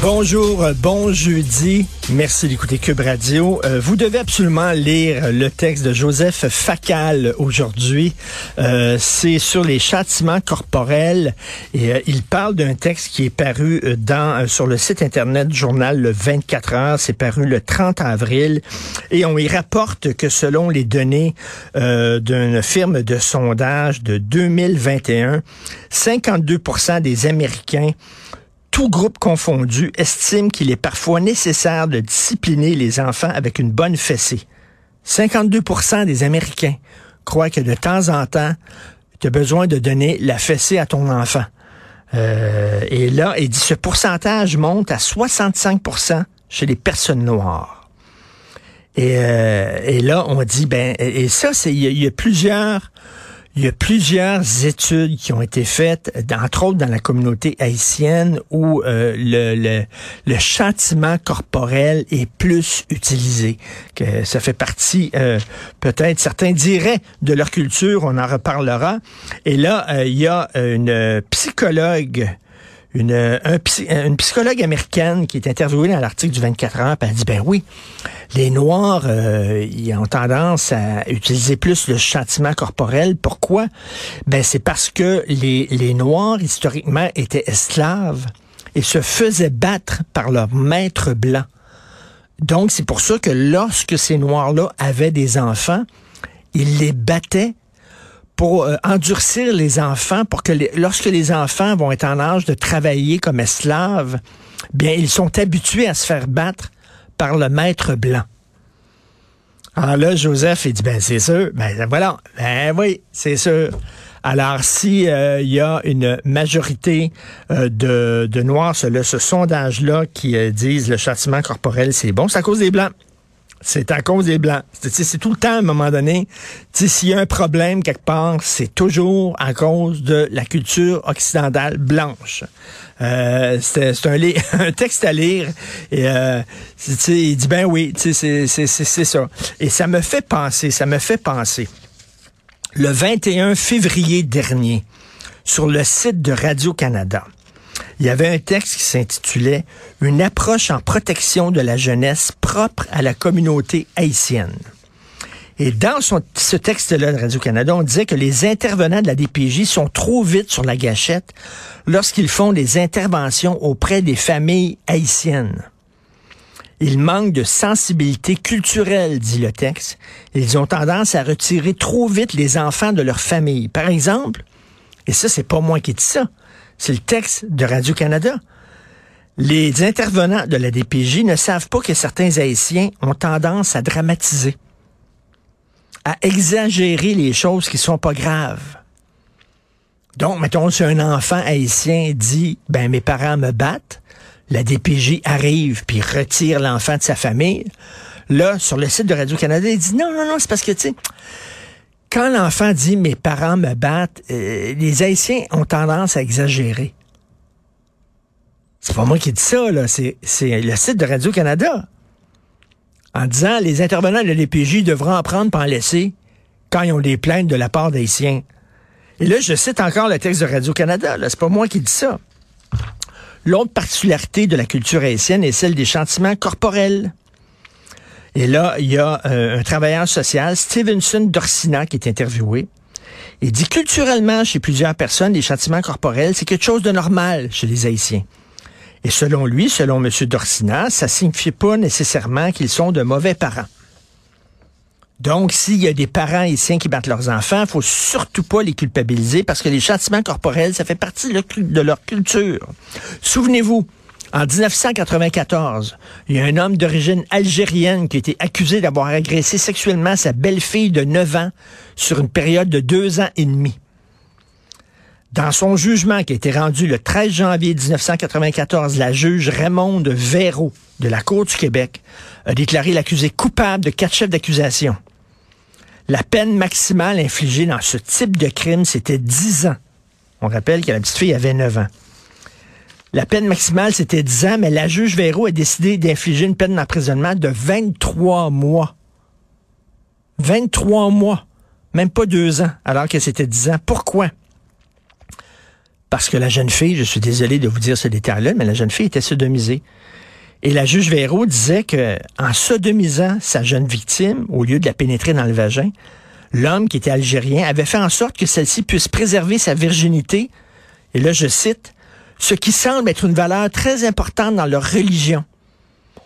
Bonjour, euh, bon jeudi. Merci d'écouter Cube Radio. Euh, vous devez absolument lire le texte de Joseph Facal aujourd'hui. Euh, c'est sur les châtiments corporels et il parle d'un texte qui est paru sur le site internet du journal Le 24 heures. C'est paru le 30 avril et on y rapporte que selon les données d'une firme de sondage de 2021, 52% des Américains tout groupe confondu, estime qu'il est parfois nécessaire de discipliner les enfants avec une bonne fessée. 52% des Américains croient que de temps en temps, tu as besoin de donner la fessée à ton enfant. Euh, et là, il dit ce pourcentage monte à 65% chez les personnes noires. Et, euh, et là, on dit, ben, et ça, il y, a plusieurs il y a plusieurs études qui ont été faites, entre autres dans la communauté haïtienne, où euh, le, le, le, châtiment corporel est plus utilisé. Que ça fait partie, euh, peut-être, certains diraient, de leur culture, on en reparlera. Et là, euh, il y a une psychologue une, un, une psychologue américaine qui est interviewée dans l'article du 24 heures, elle dit, ben oui, les Noirs, euh, ils ont tendance à utiliser plus le châtiment corporel. Pourquoi? Ben c'est parce que les, les Noirs, historiquement, étaient esclaves et se faisaient battre par leur maître blanc. Donc, c'est pour ça que lorsque ces Noirs-là avaient des enfants, ils les battaient pour euh, endurcir les enfants, pour que lorsque les enfants vont être en âge de travailler comme esclaves, bien, ils sont habitués à se faire battre par le maître blanc. Alors là, Joseph, il dit, ben c'est sûr, ben voilà, ben oui, c'est sûr. Alors, si euh, il y a une majorité euh, de, Noirs, ce, ce sondage-là qui disent le châtiment corporel, c'est bon, c'est à cause des Blancs. C'est à cause des Blancs. C'est tout le temps, à un moment donné, s'il y a un problème quelque part, c'est toujours à cause de la culture occidentale blanche. Euh, c'est un, un, texte à lire et euh, il dit ben oui, c'est ça. Et ça me fait penser, ça me fait penser. Le 21 février dernier, sur le site de Radio-Canada, il y avait un texte qui s'intitulait Une approche en protection de la jeunesse propre à la communauté haïtienne. Et dans ce texte-là de Radio-Canada, on disait que les intervenants de la DPJ sont trop vite sur la gâchette lorsqu'ils font des interventions auprès des familles haïtiennes. Ils manquent de sensibilité culturelle, dit le texte. Ils ont tendance à retirer trop vite les enfants de leur famille. Par exemple, et ça, c'est pas moi qui dis ça, c'est le texte de Radio-Canada. Les intervenants de la DPJ ne savent pas que certains Haïtiens ont tendance à dramatiser, à exagérer les choses qui sont pas graves. Donc, mettons, si un enfant haïtien dit, ben, mes parents me battent, la DPJ arrive puis retire l'enfant de sa famille. Là, sur le site de Radio-Canada, il dit, non, non, non, c'est parce que, tu sais, quand l'enfant dit mes parents me battent, euh, les Haïtiens ont tendance à exagérer. C'est pas moi qui dis ça, là. C'est, le site de Radio-Canada. En disant les intervenants de l'EPJ devront en prendre pour en laisser quand ils ont des plaintes de la part d'Haïtiens. Et là, je cite encore le texte de Radio-Canada. Là, c'est pas moi qui dis ça. L'autre particularité de la culture haïtienne est celle des chantiments corporels. Et là, il y a euh, un travailleur social, Stevenson Dorsina, qui est interviewé. Il dit culturellement, chez plusieurs personnes, les châtiments corporels, c'est quelque chose de normal chez les Haïtiens. Et selon lui, selon M. Dorsina, ça signifie pas nécessairement qu'ils sont de mauvais parents. Donc, s'il y a des parents haïtiens qui battent leurs enfants, faut surtout pas les culpabiliser parce que les châtiments corporels, ça fait partie de leur culture. Souvenez-vous, en 1994, il y a un homme d'origine algérienne qui a été accusé d'avoir agressé sexuellement sa belle-fille de 9 ans sur une période de deux ans et demi. Dans son jugement qui a été rendu le 13 janvier 1994, la juge Raymond Véraud de la Cour du Québec a déclaré l'accusé coupable de quatre chefs d'accusation. La peine maximale infligée dans ce type de crime, c'était 10 ans. On rappelle que la petite fille avait 9 ans. La peine maximale, c'était 10 ans, mais la juge Véro a décidé d'infliger une peine d'emprisonnement de 23 mois. 23 mois. Même pas deux ans, alors que c'était 10 ans. Pourquoi? Parce que la jeune fille, je suis désolé de vous dire ce détail-là, mais la jeune fille était sodomisée. Et la juge Véro disait que, en sodomisant sa jeune victime, au lieu de la pénétrer dans le vagin, l'homme qui était algérien avait fait en sorte que celle-ci puisse préserver sa virginité. Et là, je cite, ce qui semble être une valeur très importante dans leur religion.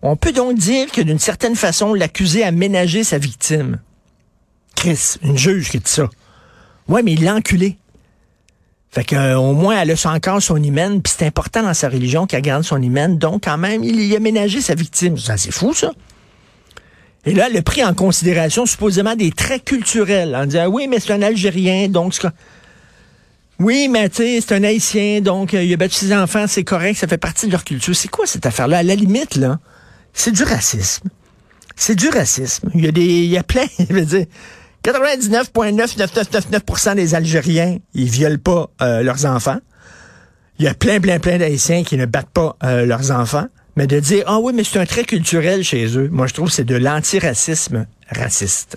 On peut donc dire que d'une certaine façon, l'accusé a ménagé sa victime. Chris, une juge qui dit ça. Ouais, mais il l'a enculé. Fait que, euh, au moins, elle a encore son hymen, puis c'est important dans sa religion qu'elle garde son hymen. Donc, quand même, il y a ménagé sa victime. Ça, c'est fou, ça. Et là, elle a pris en considération supposément des traits culturels, en disant, oui, mais c'est un Algérien, donc... Oui, mais c'est un Haïtien, donc euh, il a battu ses enfants, c'est correct, ça fait partie de leur culture. C'est quoi cette affaire-là? À la limite, là, c'est du racisme. C'est du racisme. Il y a des, il y a plein, je veux dire, 99,9999% des Algériens, ils violent pas euh, leurs enfants. Il y a plein, plein, plein d'Haïtiens qui ne battent pas euh, leurs enfants. Mais de dire, ah oui, mais c'est un trait culturel chez eux, moi je trouve que c'est de l'antiracisme raciste.